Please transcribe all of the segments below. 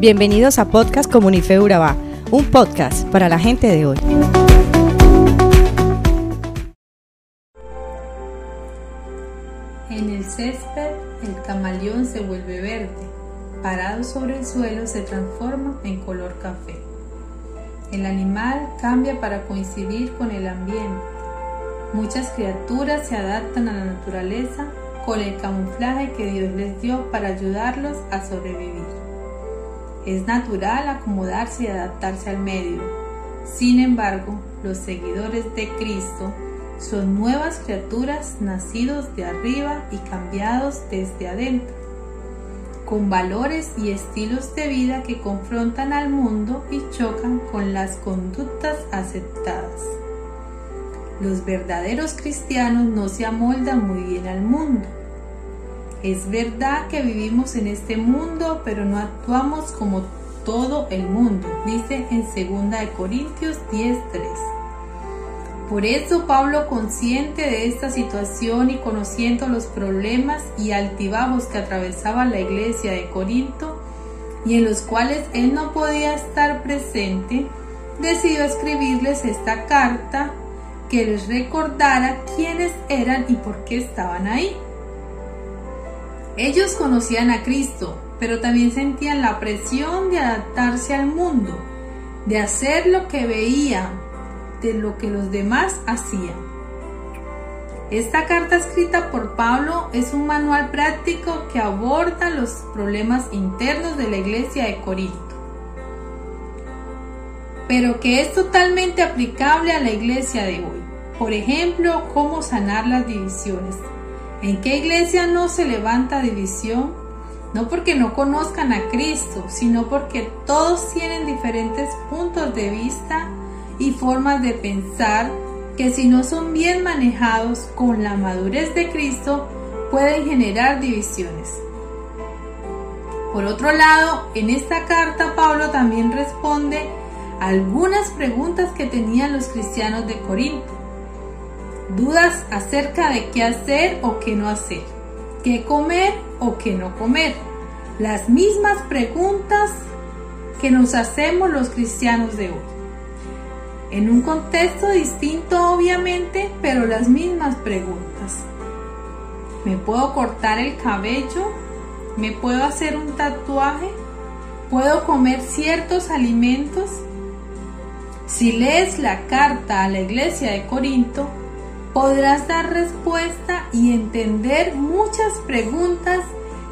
Bienvenidos a Podcast Comunife Urabá, un podcast para la gente de hoy. En el césped, el camaleón se vuelve verde. Parado sobre el suelo, se transforma en color café. El animal cambia para coincidir con el ambiente. Muchas criaturas se adaptan a la naturaleza con el camuflaje que Dios les dio para ayudarlos a sobrevivir. Es natural acomodarse y adaptarse al medio. Sin embargo, los seguidores de Cristo son nuevas criaturas nacidos de arriba y cambiados desde adentro, con valores y estilos de vida que confrontan al mundo y chocan con las conductas aceptadas. Los verdaderos cristianos no se amoldan muy bien al mundo. Es verdad que vivimos en este mundo, pero no actuamos como todo el mundo, dice en 2 Corintios 10:3. Por eso Pablo, consciente de esta situación y conociendo los problemas y altibajos que atravesaba la iglesia de Corinto y en los cuales él no podía estar presente, decidió escribirles esta carta que les recordara quiénes eran y por qué estaban ahí. Ellos conocían a Cristo, pero también sentían la presión de adaptarse al mundo, de hacer lo que veían, de lo que los demás hacían. Esta carta escrita por Pablo es un manual práctico que aborda los problemas internos de la iglesia de Corinto pero que es totalmente aplicable a la iglesia de hoy. Por ejemplo, cómo sanar las divisiones. ¿En qué iglesia no se levanta división? No porque no conozcan a Cristo, sino porque todos tienen diferentes puntos de vista y formas de pensar que si no son bien manejados con la madurez de Cristo, pueden generar divisiones. Por otro lado, en esta carta Pablo también responde algunas preguntas que tenían los cristianos de Corinto. Dudas acerca de qué hacer o qué no hacer, qué comer o qué no comer. Las mismas preguntas que nos hacemos los cristianos de hoy. En un contexto distinto obviamente, pero las mismas preguntas. ¿Me puedo cortar el cabello? ¿Me puedo hacer un tatuaje? ¿Puedo comer ciertos alimentos? Si lees la carta a la iglesia de Corinto, podrás dar respuesta y entender muchas preguntas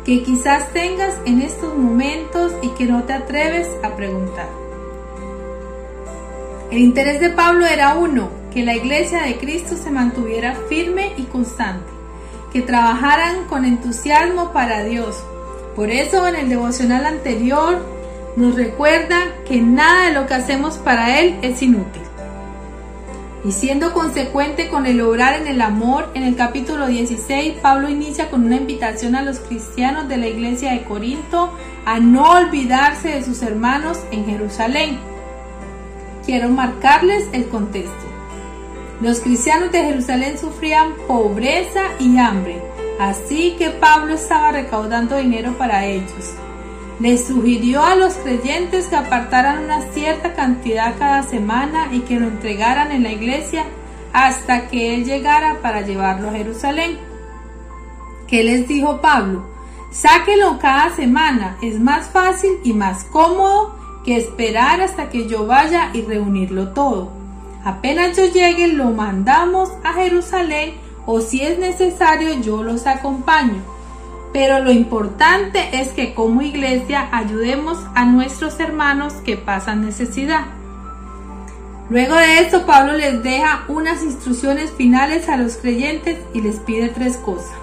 que quizás tengas en estos momentos y que no te atreves a preguntar. El interés de Pablo era uno, que la iglesia de Cristo se mantuviera firme y constante, que trabajaran con entusiasmo para Dios. Por eso en el devocional anterior nos recuerda que nada de lo que hacemos para Él es inútil. Y siendo consecuente con el obrar en el amor, en el capítulo 16, Pablo inicia con una invitación a los cristianos de la iglesia de Corinto a no olvidarse de sus hermanos en Jerusalén. Quiero marcarles el contexto. Los cristianos de Jerusalén sufrían pobreza y hambre, así que Pablo estaba recaudando dinero para ellos les sugirió a los creyentes que apartaran una cierta cantidad cada semana y que lo entregaran en la iglesia hasta que él llegara para llevarlo a Jerusalén. ¿Qué les dijo Pablo? Sáquelo cada semana, es más fácil y más cómodo que esperar hasta que yo vaya y reunirlo todo. Apenas yo llegue lo mandamos a Jerusalén o si es necesario yo los acompaño pero lo importante es que como iglesia ayudemos a nuestros hermanos que pasan necesidad. Luego de esto, Pablo les deja unas instrucciones finales a los creyentes y les pide tres cosas.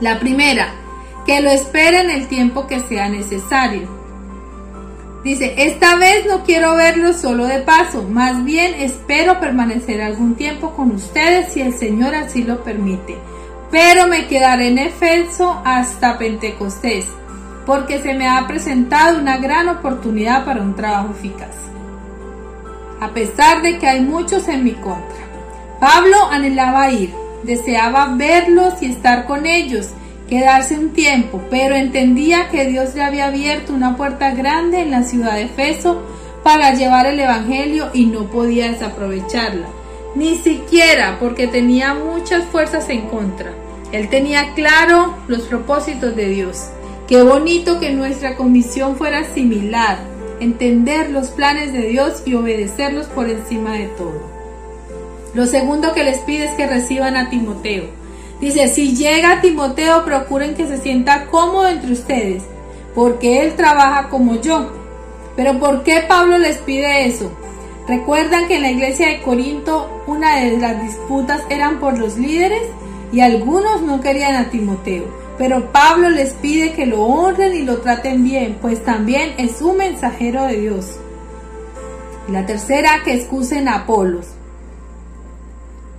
La primera, que lo esperen el tiempo que sea necesario. Dice, esta vez no quiero verlo solo de paso, más bien espero permanecer algún tiempo con ustedes si el Señor así lo permite pero me quedaré en Efeso hasta Pentecostés, porque se me ha presentado una gran oportunidad para un trabajo eficaz. A pesar de que hay muchos en mi contra, Pablo anhelaba ir, deseaba verlos y estar con ellos, quedarse un tiempo, pero entendía que Dios le había abierto una puerta grande en la ciudad de Efeso para llevar el Evangelio y no podía desaprovecharla, ni siquiera porque tenía muchas fuerzas en contra. Él tenía claro los propósitos de Dios. Qué bonito que nuestra comisión fuera similar, entender los planes de Dios y obedecerlos por encima de todo. Lo segundo que les pide es que reciban a Timoteo. Dice, si llega Timoteo, procuren que se sienta cómodo entre ustedes, porque él trabaja como yo. Pero ¿por qué Pablo les pide eso? Recuerdan que en la iglesia de Corinto una de las disputas eran por los líderes y algunos no querían a Timoteo. Pero Pablo les pide que lo honren y lo traten bien, pues también es un mensajero de Dios. Y la tercera, que excusen a Apolos.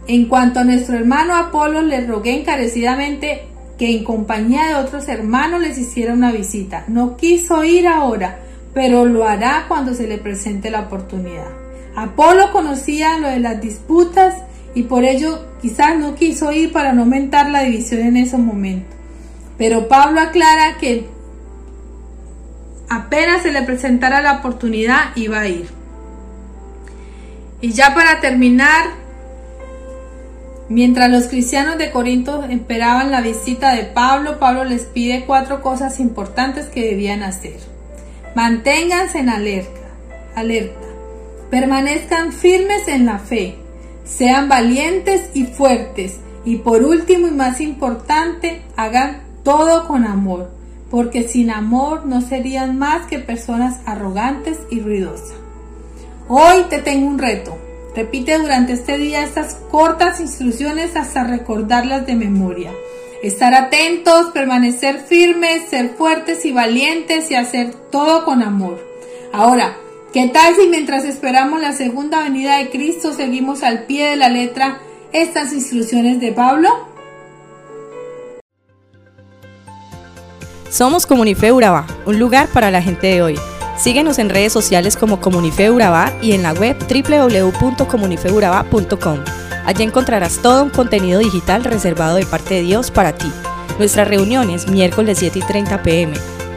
En cuanto a nuestro hermano Apolos, le rogué encarecidamente que en compañía de otros hermanos les hiciera una visita. No quiso ir ahora, pero lo hará cuando se le presente la oportunidad. Apolo conocía lo de las disputas y por ello quizás no quiso ir para no aumentar la división en ese momento. Pero Pablo aclara que apenas se le presentara la oportunidad iba a ir. Y ya para terminar, mientras los cristianos de Corinto esperaban la visita de Pablo, Pablo les pide cuatro cosas importantes que debían hacer. Manténganse en alerta, alerta. Permanezcan firmes en la fe. Sean valientes y fuertes. Y por último y más importante, hagan todo con amor, porque sin amor no serían más que personas arrogantes y ruidosas. Hoy te tengo un reto. Repite durante este día estas cortas instrucciones hasta recordarlas de memoria. Estar atentos, permanecer firmes, ser fuertes y valientes y hacer todo con amor. Ahora, ¿qué tal si mientras esperamos la segunda venida de Cristo seguimos al pie de la letra estas instrucciones de Pablo? Somos Comunife Urabá, un lugar para la gente de hoy. Síguenos en redes sociales como Comunife Urabá y en la web www.comunifeurabá.com. Allí encontrarás todo un contenido digital reservado de parte de Dios para ti. Nuestras reuniones miércoles 7 y 30 pm,